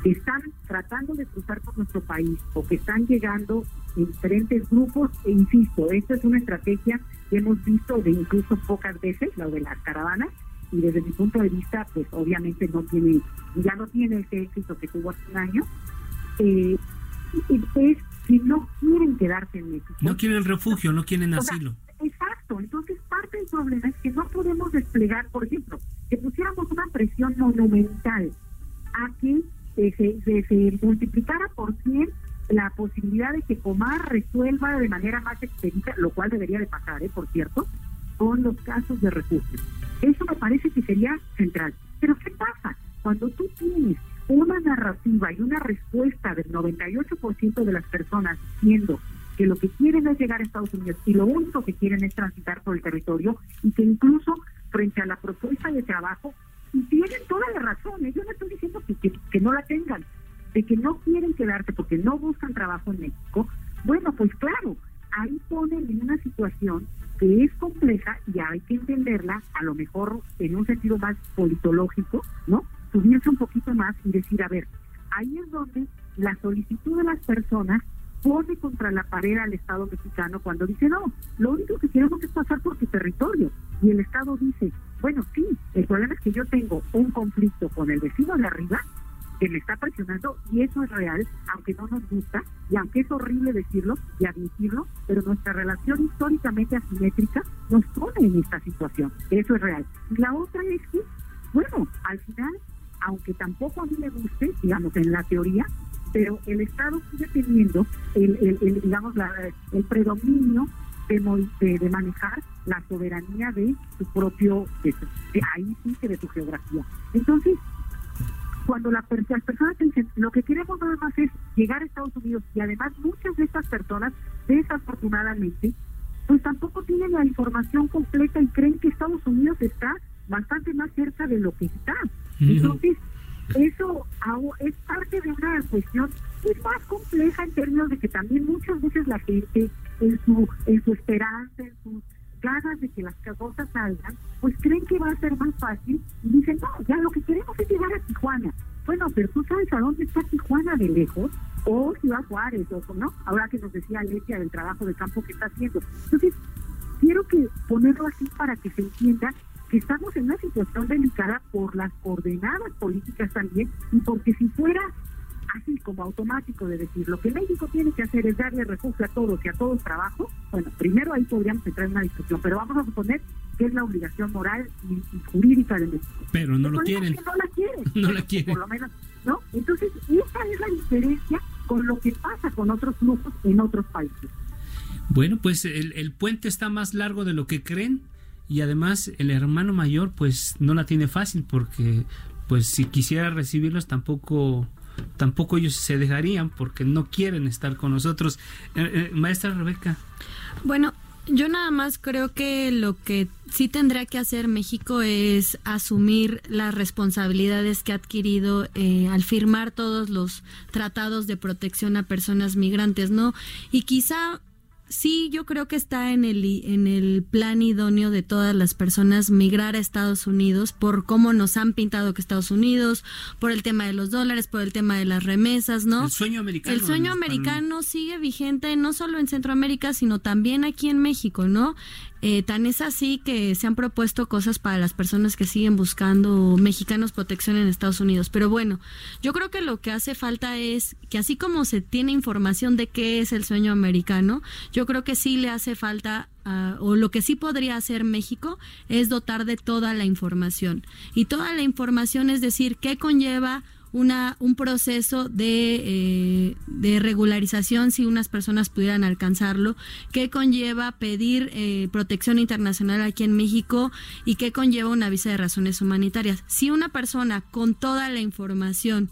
que están tratando de cruzar por nuestro país o que están llegando en diferentes grupos, e insisto, esta es una estrategia que hemos visto de incluso pocas veces, la de las caravanas, y desde mi punto de vista, pues obviamente no tiene, ya no tiene ese éxito que tuvo hace un año, eh, es que no quieren quedarse en México. No quieren refugio, no quieren asilo. exacto, entonces parte del problema es que no podemos desplegar, por ejemplo, que pusiéramos una presión monumental a que se, se, multiplicara por 100 la posibilidad de que Comar resuelva de manera más expedita, lo cual debería de pasar, ¿eh? por cierto, con los casos de refugio. Eso me parece que sería central. Pero ¿qué pasa? Cuando tú tienes una narrativa y una respuesta del 98% de las personas diciendo que lo que quieren es llegar a Estados Unidos y lo único que quieren es transitar por el territorio y que incluso frente a la propuesta de trabajo, y tienen toda la razón, yo no estoy diciendo que, que, no la tengan, de que no quieren quedarse porque no buscan trabajo en México, bueno, pues claro, ahí ponen en una situación que es compleja y hay que entenderla, a lo mejor en un sentido más politológico, ¿no? Subirse un poquito más y decir, a ver, ahí es donde la solicitud de las personas pone contra la pared al Estado mexicano cuando dice, no, lo único que queremos es pasar por tu territorio. Y el Estado dice, bueno, sí, el problema es que yo tengo un conflicto con el vecino de arriba que me está presionando y eso es real, aunque no nos gusta y aunque es horrible decirlo y admitirlo, pero nuestra relación históricamente asimétrica nos pone en esta situación. Eso es real. Y la otra es que, bueno, al final, aunque tampoco a mí me guste, digamos, en la teoría, pero el Estado sigue teniendo el, el, digamos la, el predominio de, de, manejar la soberanía de su propio de, ahí sí que de su geografía. Entonces cuando la, las personas dicen lo que queremos nada más es llegar a Estados Unidos y además muchas de estas personas desafortunadamente pues tampoco tienen la información completa y creen que Estados Unidos está bastante más cerca de lo que está entonces eso es parte de una cuestión es más compleja en términos de que también muchas veces la gente en su en su esperanza, en sus ganas de que las cosas salgan, pues creen que va a ser más fácil y dicen, no, ya lo que queremos es llegar a Tijuana. Bueno, pero tú sabes a dónde está Tijuana de lejos, o Ciudad Juárez, o no, ahora que nos decía Alesia del trabajo de campo que está haciendo. Entonces, quiero que ponerlo así para que se entienda estamos en una situación delicada por las coordenadas políticas también y porque si fuera como automático de decir lo que México tiene que hacer es darle refugio a todos y a todos trabajo, bueno, primero ahí podríamos entrar en una discusión, pero vamos a suponer que es la obligación moral y, jurídica de México. Pero no lo quieren. no la quieren. No la quieren. Por lo menos, ¿no? Entonces, esa es la diferencia con lo que pasa con otros flujos en otros países. Bueno, pues el, el puente está más largo de lo que creen y además el hermano mayor pues no la tiene fácil porque pues si quisiera recibirlos tampoco tampoco ellos se dejarían porque no quieren estar con nosotros. Eh, eh, maestra Rebeca. Bueno, yo nada más creo que lo que sí tendrá que hacer México es asumir las responsabilidades que ha adquirido eh, al firmar todos los tratados de protección a personas migrantes, ¿no? Y quizá sí, yo creo que está en el, en el plan idóneo de todas las personas migrar a Estados Unidos por cómo nos han pintado que Estados Unidos, por el tema de los dólares, por el tema de las remesas, ¿no? El sueño americano. El sueño americano sigue vigente no solo en Centroamérica, sino también aquí en México, ¿no? Eh, tan es así que se han propuesto cosas para las personas que siguen buscando mexicanos protección en Estados Unidos. Pero bueno, yo creo que lo que hace falta es que así como se tiene información de qué es el sueño americano, yo creo que sí le hace falta ah, o lo que sí podría hacer México es dotar de toda la información. Y toda la información es decir, qué conlleva una, un proceso de, eh, de regularización si unas personas pudieran alcanzarlo, qué conlleva pedir eh, protección internacional aquí en México y qué conlleva una visa de razones humanitarias. Si una persona con toda la información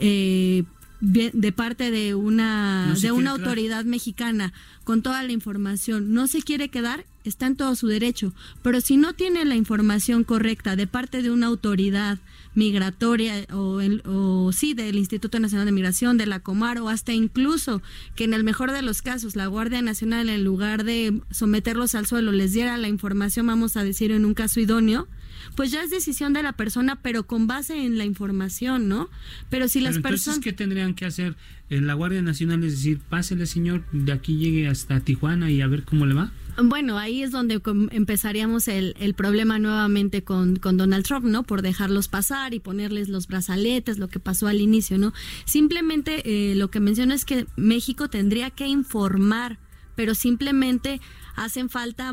eh, de parte de una de una autoridad mexicana con toda la información. No se quiere quedar está en todo su derecho. Pero si no tiene la información correcta de parte de una autoridad migratoria o, el, o sí del Instituto Nacional de Migración, de la Comar o hasta incluso que en el mejor de los casos la Guardia Nacional en lugar de someterlos al suelo les diera la información, vamos a decir en un caso idóneo, pues ya es decisión de la persona, pero con base en la información, ¿no? Pero si las personas... ¿qué tendrían que hacer en la Guardia Nacional? Es decir, pásele, señor, de aquí llegue hasta Tijuana y a ver cómo le va. Bueno, ahí es donde empezaríamos el, el problema nuevamente con, con, Donald Trump, ¿no? Por dejarlos pasar y ponerles los brazaletes, lo que pasó al inicio, ¿no? Simplemente eh, lo que menciono es que México tendría que informar, pero simplemente hacen falta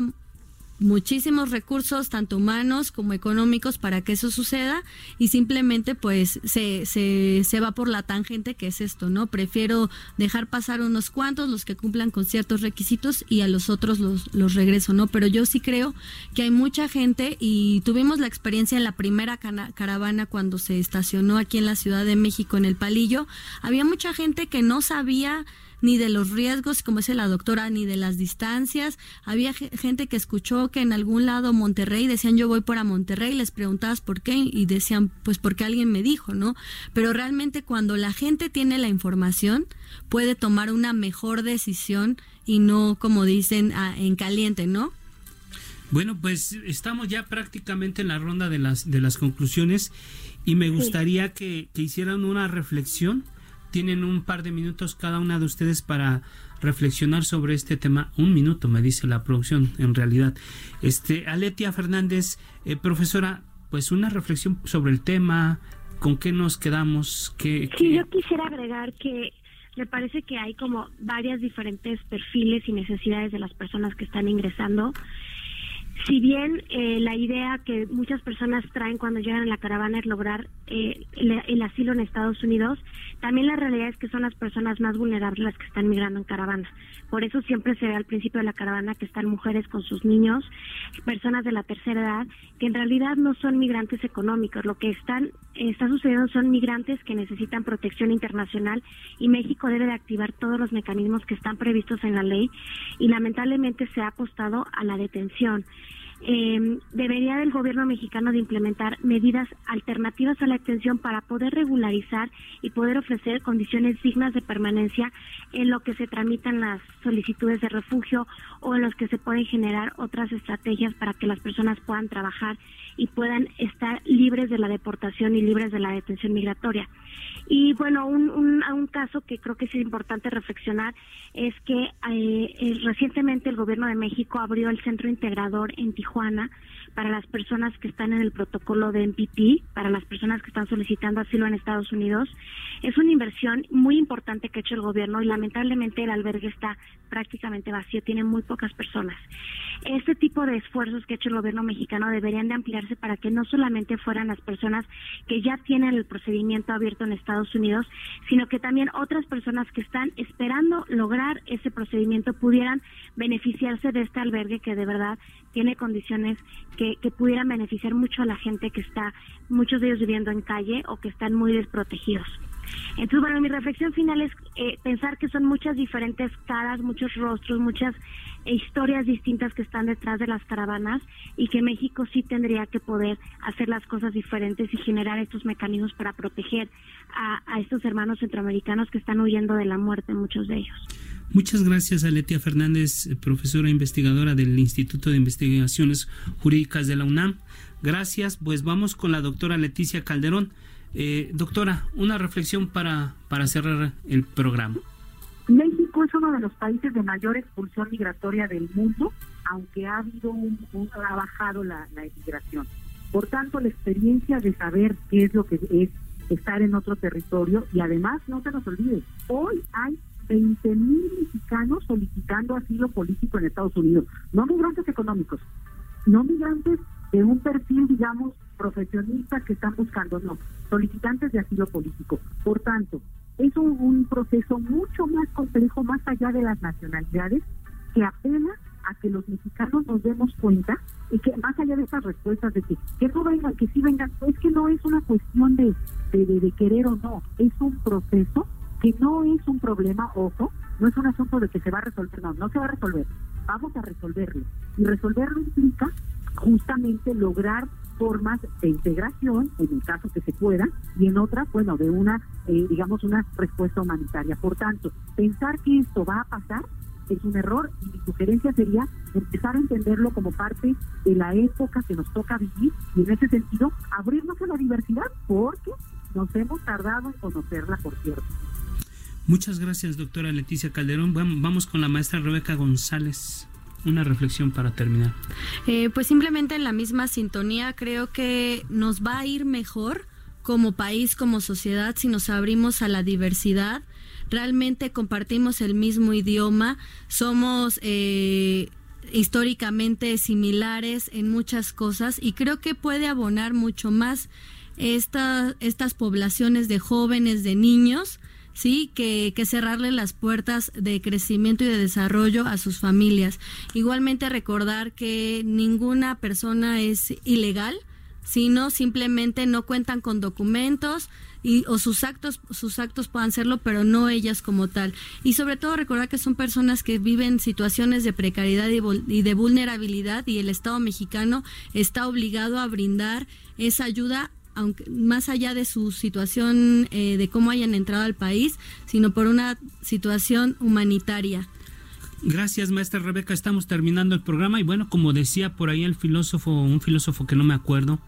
muchísimos recursos, tanto humanos como económicos, para que eso suceda y simplemente pues se, se, se va por la tangente que es esto, ¿no? Prefiero dejar pasar unos cuantos, los que cumplan con ciertos requisitos y a los otros los, los regreso, ¿no? Pero yo sí creo que hay mucha gente y tuvimos la experiencia en la primera caravana cuando se estacionó aquí en la Ciudad de México en el Palillo, había mucha gente que no sabía ni de los riesgos, como dice la doctora, ni de las distancias. Había gente que escuchó que en algún lado Monterrey decían yo voy para Monterrey, les preguntabas por qué y decían pues porque alguien me dijo, ¿no? Pero realmente cuando la gente tiene la información puede tomar una mejor decisión y no como dicen en caliente, ¿no? Bueno, pues estamos ya prácticamente en la ronda de las de las conclusiones y me gustaría que, que hicieran una reflexión tienen un par de minutos cada una de ustedes para reflexionar sobre este tema. Un minuto, me dice la producción, en realidad. Este, Aletia Fernández, eh, profesora, pues una reflexión sobre el tema, con qué nos quedamos, qué, Sí, yo quisiera agregar que me parece que hay como varias diferentes perfiles y necesidades de las personas que están ingresando si bien eh, la idea que muchas personas traen cuando llegan a la caravana es lograr eh, el, asilo en Estados Unidos, también la realidad es que son las personas más vulnerables las que están migrando en caravana. Por eso siempre se ve al principio de la caravana que están mujeres con sus niños, personas de la tercera edad, que en realidad no son migrantes económicos. Lo que están está sucediendo son migrantes que necesitan protección internacional y México debe de activar todos los mecanismos que están previstos en la ley y lamentablemente se ha apostado a la detención eh, debería el gobierno mexicano de implementar medidas alternativas a la detención para poder regularizar y poder ofrecer condiciones dignas de permanencia en lo que se tramitan las solicitudes de refugio o en los que se pueden generar otras estrategias para que las personas puedan trabajar y puedan estar libres de la deportación y libres de la detención migratoria. Y bueno, un, un, un caso que creo que es importante reflexionar es que eh, eh, recientemente el gobierno de México abrió el centro integrador en Tijuana para las personas que están en el protocolo de MPP, para las personas que están solicitando asilo en Estados Unidos. Es una inversión muy importante que ha hecho el gobierno y lamentablemente el albergue está prácticamente vacío, tiene muy pocas personas. Este tipo de esfuerzos que ha hecho el gobierno mexicano deberían de ampliarse para que no solamente fueran las personas que ya tienen el procedimiento abierto en Estados Unidos, sino que también otras personas que están esperando lograr ese procedimiento pudieran beneficiarse de este albergue que de verdad tiene condiciones que, que pudieran beneficiar mucho a la gente que está, muchos de ellos viviendo en calle o que están muy desprotegidos. Entonces, bueno, mi reflexión final es eh, pensar que son muchas diferentes caras, muchos rostros, muchas historias distintas que están detrás de las caravanas y que México sí tendría que poder hacer las cosas diferentes y generar estos mecanismos para proteger a, a estos hermanos centroamericanos que están huyendo de la muerte, muchos de ellos. Muchas gracias a Letia Fernández, profesora investigadora del Instituto de Investigaciones Jurídicas de la UNAM. Gracias, pues vamos con la doctora Leticia Calderón. Eh, doctora, una reflexión para, para cerrar el programa. México es uno de los países de mayor expulsión migratoria del mundo, aunque ha habido un, ha bajado la, la emigración. Por tanto, la experiencia de saber qué es lo que es estar en otro territorio y además no se nos olvide, hoy hay 20 mil mexicanos solicitando asilo político en Estados Unidos, no migrantes económicos, no migrantes de un perfil, digamos, profesionistas que están buscando, no, solicitantes de asilo político. Por tanto, es un, proceso mucho más complejo, más allá de las nacionalidades, que apela a que los mexicanos nos demos cuenta y que más allá de esas respuestas de que, que no vengan, que sí vengan, es que no es una cuestión de, de, de querer o no, es un proceso que no es un problema, ojo, no es un asunto de que se va a resolver, no, no se va a resolver, vamos a resolverlo. Y resolverlo implica justamente lograr formas de integración, en el caso que se pueda, y en otras, bueno, de una, eh, digamos, una respuesta humanitaria. Por tanto, pensar que esto va a pasar es un error y mi sugerencia sería empezar a entenderlo como parte de la época que nos toca vivir y en ese sentido abrirnos a la diversidad porque nos hemos tardado en conocerla, por cierto. Muchas gracias, doctora Leticia Calderón. Vamos con la maestra Rebeca González una reflexión para terminar. Eh, pues simplemente en la misma sintonía creo que nos va a ir mejor como país, como sociedad, si nos abrimos a la diversidad. Realmente compartimos el mismo idioma, somos... Eh, históricamente similares en muchas cosas y creo que puede abonar mucho más esta, estas poblaciones de jóvenes, de niños, sí, que, que cerrarle las puertas de crecimiento y de desarrollo a sus familias. Igualmente recordar que ninguna persona es ilegal, sino simplemente no cuentan con documentos y o sus actos sus actos puedan serlo pero no ellas como tal y sobre todo recordar que son personas que viven situaciones de precariedad y, de vulnerabilidad y el Estado mexicano está obligado a brindar esa ayuda aunque más allá de su situación eh, de cómo hayan entrado al país sino por una situación humanitaria Gracias, maestra Rebeca. Estamos terminando el programa y bueno, como decía por ahí el filósofo, un filósofo que no me acuerdo,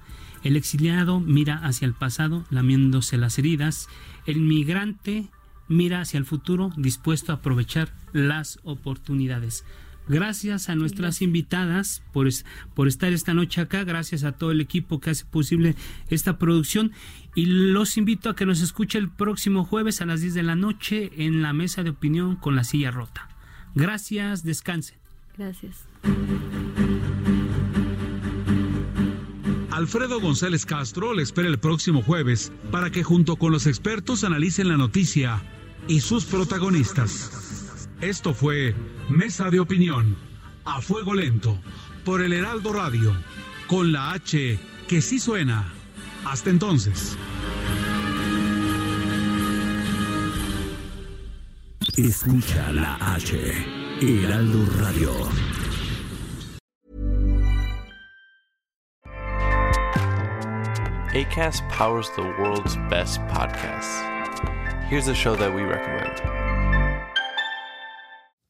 el exiliado mira hacia el pasado, lamiéndose las heridas. El migrante mira hacia el futuro, dispuesto a aprovechar las oportunidades. Gracias a nuestras invitadas por, por estar esta noche acá, gracias a todo el equipo que hace posible esta producción y los invito a que nos escuche el próximo jueves a las 10 de la noche en la mesa de opinión con la silla rota. Gracias, descansen. Gracias. Alfredo González Castro le espera el próximo jueves para que junto con los expertos analicen la noticia y sus protagonistas. Esto fue Mesa de Opinión, a fuego lento, por el Heraldo Radio, con la H que sí suena. Hasta entonces. Escucha la H, Heraldo Radio. ACAST powers the world's best podcasts. Here's a show that we recommend.